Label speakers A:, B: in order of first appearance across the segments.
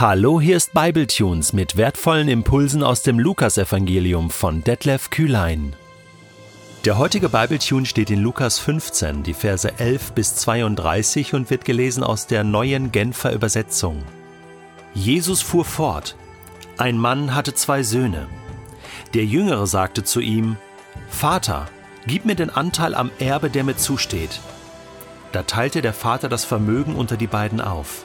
A: Hallo, hier ist Bibletunes mit wertvollen Impulsen aus dem Lukasevangelium von Detlef Kühlein. Der heutige Bibletune steht in Lukas 15, die Verse 11 bis 32 und wird gelesen aus der neuen Genfer Übersetzung. Jesus fuhr fort. Ein Mann hatte zwei Söhne. Der Jüngere sagte zu ihm, Vater, gib mir den Anteil am Erbe, der mir zusteht. Da teilte der Vater das Vermögen unter die beiden auf.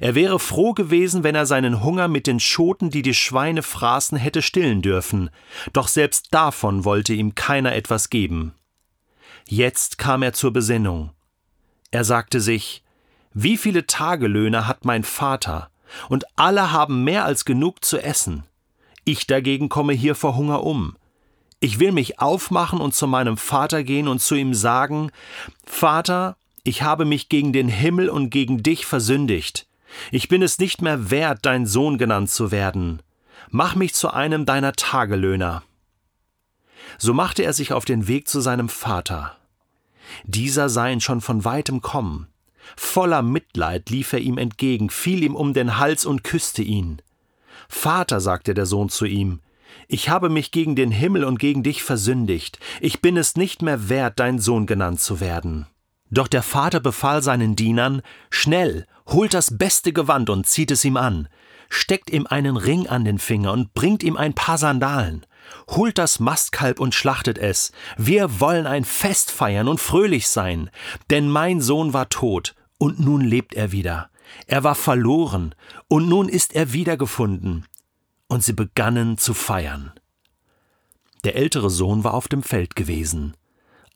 A: Er wäre froh gewesen, wenn er seinen Hunger mit den Schoten, die die Schweine fraßen, hätte stillen dürfen, doch selbst davon wollte ihm keiner etwas geben. Jetzt kam er zur Besinnung. Er sagte sich, wie viele Tagelöhne hat mein Vater, und alle haben mehr als genug zu essen. Ich dagegen komme hier vor Hunger um. Ich will mich aufmachen und zu meinem Vater gehen und zu ihm sagen, Vater, ich habe mich gegen den Himmel und gegen dich versündigt. Ich bin es nicht mehr wert, dein Sohn genannt zu werden. Mach mich zu einem deiner Tagelöhner. So machte er sich auf den Weg zu seinem Vater. Dieser sah ihn schon von weitem kommen. Voller Mitleid lief er ihm entgegen, fiel ihm um den Hals und küsste ihn. Vater, sagte der Sohn zu ihm, ich habe mich gegen den Himmel und gegen dich versündigt, ich bin es nicht mehr wert, dein Sohn genannt zu werden. Doch der Vater befahl seinen Dienern Schnell, holt das beste Gewand und zieht es ihm an, steckt ihm einen Ring an den Finger und bringt ihm ein paar Sandalen, holt das Mastkalb und schlachtet es, wir wollen ein Fest feiern und fröhlich sein, denn mein Sohn war tot, und nun lebt er wieder, er war verloren, und nun ist er wiedergefunden. Und sie begannen zu feiern. Der ältere Sohn war auf dem Feld gewesen.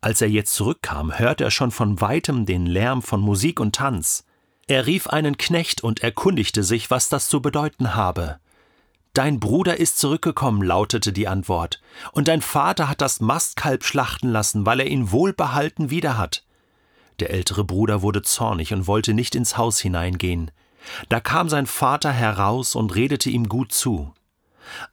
A: Als er jetzt zurückkam, hörte er schon von weitem den Lärm von Musik und Tanz. Er rief einen Knecht und erkundigte sich, was das zu bedeuten habe. Dein Bruder ist zurückgekommen, lautete die Antwort, und dein Vater hat das Mastkalb schlachten lassen, weil er ihn wohlbehalten wieder hat. Der ältere Bruder wurde zornig und wollte nicht ins Haus hineingehen. Da kam sein Vater heraus und redete ihm gut zu.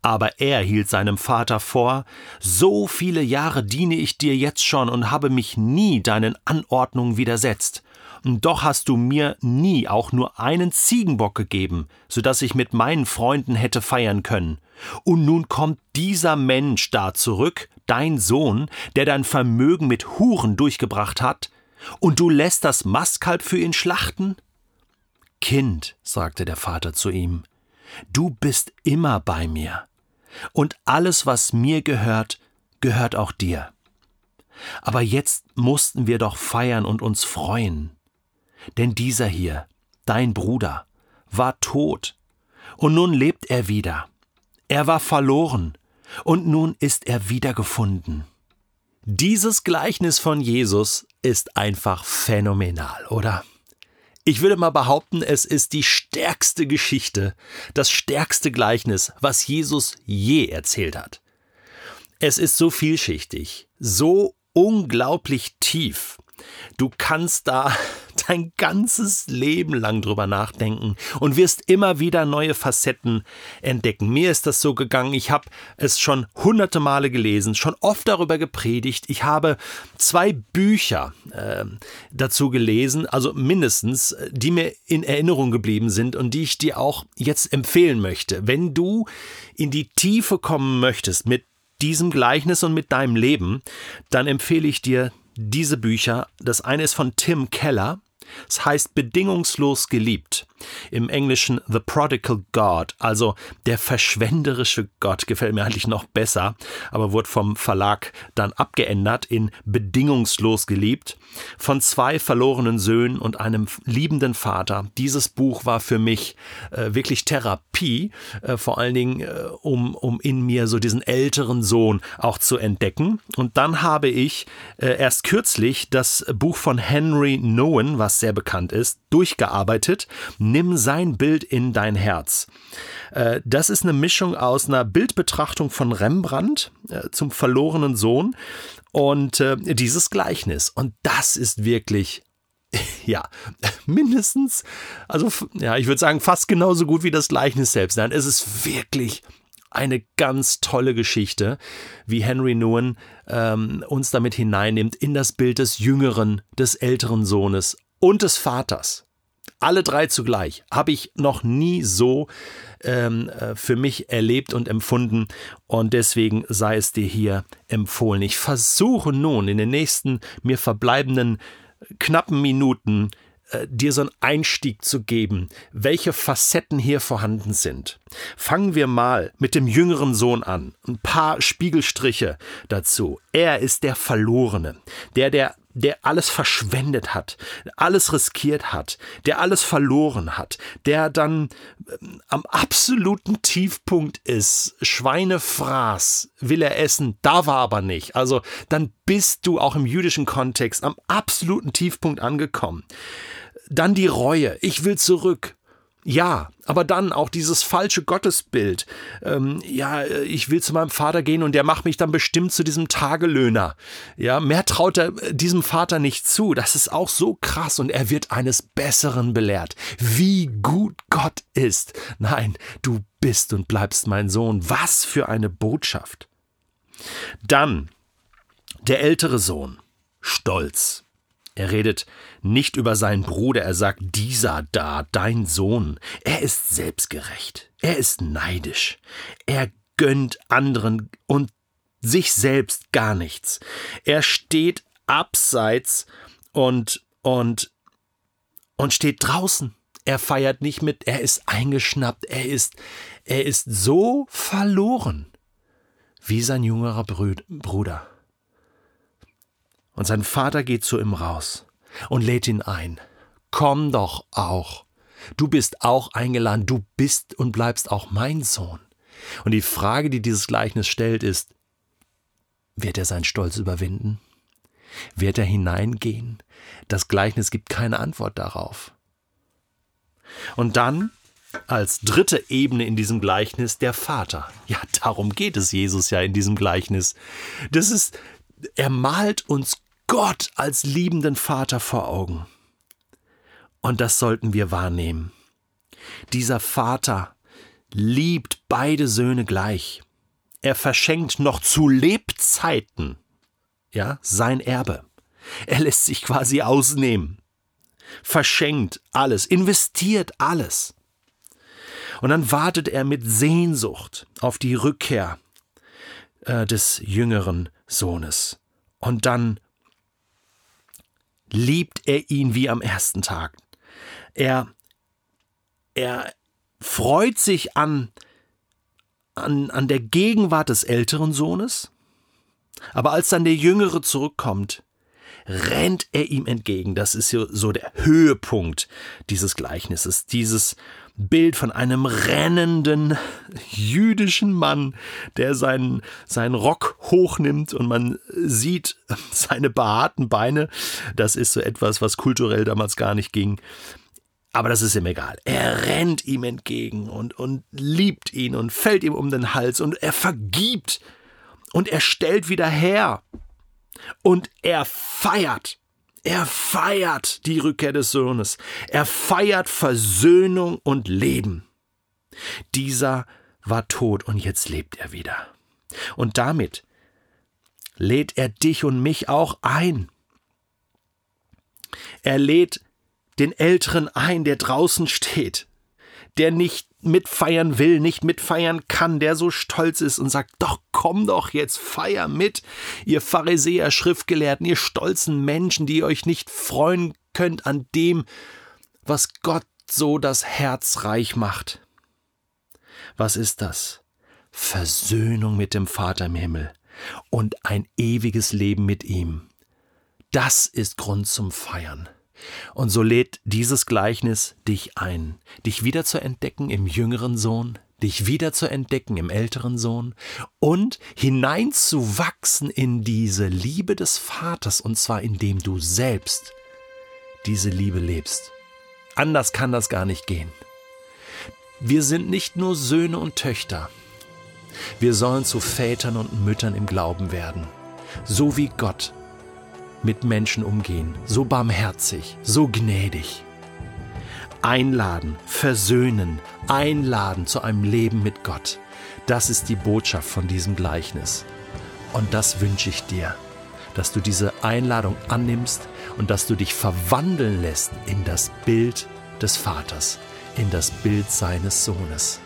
A: Aber er hielt seinem Vater vor, so viele Jahre diene ich dir jetzt schon und habe mich nie deinen Anordnungen widersetzt. Doch hast du mir nie auch nur einen Ziegenbock gegeben, so dass ich mit meinen Freunden hätte feiern können. Und nun kommt dieser Mensch da zurück, dein Sohn, der dein Vermögen mit Huren durchgebracht hat, und du lässt das Mastkalb für ihn schlachten? Kind, sagte der Vater zu ihm, Du bist immer bei mir. Und alles, was mir gehört, gehört auch dir. Aber jetzt mussten wir doch feiern und uns freuen. Denn dieser hier, dein Bruder, war tot, und nun lebt er wieder. Er war verloren, und nun ist er wiedergefunden. Dieses Gleichnis von Jesus ist einfach phänomenal, oder? Ich würde mal behaupten, es ist die stärkste Geschichte, das stärkste Gleichnis, was Jesus je erzählt hat. Es ist so vielschichtig, so unglaublich tief. Du kannst da dein ganzes Leben lang drüber nachdenken und wirst immer wieder neue Facetten entdecken. Mir ist das so gegangen, ich habe es schon hunderte Male gelesen, schon oft darüber gepredigt. Ich habe zwei Bücher äh, dazu gelesen, also mindestens, die mir in Erinnerung geblieben sind und die ich dir auch jetzt empfehlen möchte. Wenn du in die Tiefe kommen möchtest mit diesem Gleichnis und mit deinem Leben, dann empfehle ich dir diese Bücher. Das eine ist von Tim Keller, es heißt bedingungslos geliebt. Im Englischen The Prodigal God, also der verschwenderische Gott, gefällt mir eigentlich noch besser, aber wurde vom Verlag dann abgeändert in bedingungslos geliebt. Von zwei verlorenen Söhnen und einem liebenden Vater. Dieses Buch war für mich äh, wirklich Therapie, äh, vor allen Dingen, äh, um, um in mir so diesen älteren Sohn auch zu entdecken. Und dann habe ich äh, erst kürzlich das Buch von Henry Nowen, was sehr bekannt ist, durchgearbeitet. Nimm sein Bild in dein Herz. Äh, das ist eine Mischung aus einer Bildbetrachtung von Rembrandt äh, zum verlorenen Sohn und äh, dieses Gleichnis. Und das ist wirklich ja, mindestens, also ja, ich würde sagen, fast genauso gut wie das Gleichnis selbst. Nein, es ist wirklich eine ganz tolle Geschichte, wie Henry Nouwen ähm, uns damit hineinnimmt in das Bild des jüngeren, des älteren Sohnes und des Vaters. Alle drei zugleich habe ich noch nie so ähm, äh, für mich erlebt und empfunden und deswegen sei es dir hier empfohlen. Ich versuche nun in den nächsten mir verbleibenden knappen Minuten äh, dir so einen Einstieg zu geben, welche Facetten hier vorhanden sind. Fangen wir mal mit dem jüngeren Sohn an. Ein paar Spiegelstriche dazu. Er ist der Verlorene, der, der der alles verschwendet hat, alles riskiert hat, der alles verloren hat, der dann ähm, am absoluten Tiefpunkt ist, Schweine fraß, will er essen, darf er aber nicht. Also dann bist du auch im jüdischen Kontext am absoluten Tiefpunkt angekommen. Dann die Reue, ich will zurück. Ja, aber dann auch dieses falsche Gottesbild. Ähm, ja, ich will zu meinem Vater gehen und der macht mich dann bestimmt zu diesem Tagelöhner. Ja, mehr traut er diesem Vater nicht zu. Das ist auch so krass und er wird eines Besseren belehrt. Wie gut Gott ist. Nein, du bist und bleibst mein Sohn. Was für eine Botschaft. Dann der ältere Sohn. Stolz. Er redet nicht über seinen Bruder, er sagt, dieser da, dein Sohn, er ist selbstgerecht, er ist neidisch, er gönnt anderen und sich selbst gar nichts. Er steht abseits und, und, und steht draußen. Er feiert nicht mit, er ist eingeschnappt, er ist, er ist so verloren wie sein jüngerer Bruder. Und sein Vater geht zu ihm raus und lädt ihn ein. Komm doch auch. Du bist auch eingeladen, du bist und bleibst auch mein Sohn. Und die Frage, die dieses Gleichnis stellt, ist, wird er seinen Stolz überwinden? Wird er hineingehen? Das Gleichnis gibt keine Antwort darauf. Und dann, als dritte Ebene in diesem Gleichnis, der Vater. Ja, darum geht es Jesus ja in diesem Gleichnis. Das ist, er malt uns Gott als liebenden Vater vor Augen. Und das sollten wir wahrnehmen. Dieser Vater liebt beide Söhne gleich. Er verschenkt noch zu Lebzeiten, ja, sein Erbe. Er lässt sich quasi ausnehmen. Verschenkt alles, investiert alles. Und dann wartet er mit Sehnsucht auf die Rückkehr äh, des jüngeren Sohnes. Und dann liebt er ihn wie am ersten Tag. Er, er freut sich an, an, an der Gegenwart des älteren Sohnes, aber als dann der Jüngere zurückkommt, rennt er ihm entgegen. Das ist so der Höhepunkt dieses Gleichnisses, dieses Bild von einem rennenden jüdischen Mann, der seinen, seinen Rock hochnimmt und man sieht seine behaarten Beine. Das ist so etwas, was kulturell damals gar nicht ging. Aber das ist ihm egal. Er rennt ihm entgegen und, und liebt ihn und fällt ihm um den Hals und er vergibt und er stellt wieder her und er feiert. Er feiert die Rückkehr des Sohnes. Er feiert Versöhnung und Leben. Dieser war tot und jetzt lebt er wieder. Und damit lädt er dich und mich auch ein. Er lädt den Älteren ein, der draußen steht, der nicht mitfeiern will, nicht mitfeiern kann, der so stolz ist und sagt, doch komm doch jetzt, feier mit, ihr Pharisäer, Schriftgelehrten, ihr stolzen Menschen, die euch nicht freuen könnt an dem, was Gott so das Herz reich macht. Was ist das? Versöhnung mit dem Vater im Himmel und ein ewiges Leben mit ihm. Das ist Grund zum Feiern. Und so lädt dieses Gleichnis dich ein, dich wieder zu entdecken im jüngeren Sohn, dich wieder zu entdecken im älteren Sohn und hineinzuwachsen in diese Liebe des Vaters, und zwar indem du selbst diese Liebe lebst. Anders kann das gar nicht gehen. Wir sind nicht nur Söhne und Töchter. Wir sollen zu Vätern und Müttern im Glauben werden, so wie Gott mit Menschen umgehen, so barmherzig, so gnädig. Einladen, versöhnen, einladen zu einem Leben mit Gott. Das ist die Botschaft von diesem Gleichnis. Und das wünsche ich dir, dass du diese Einladung annimmst und dass du dich verwandeln lässt in das Bild des Vaters, in das Bild seines Sohnes.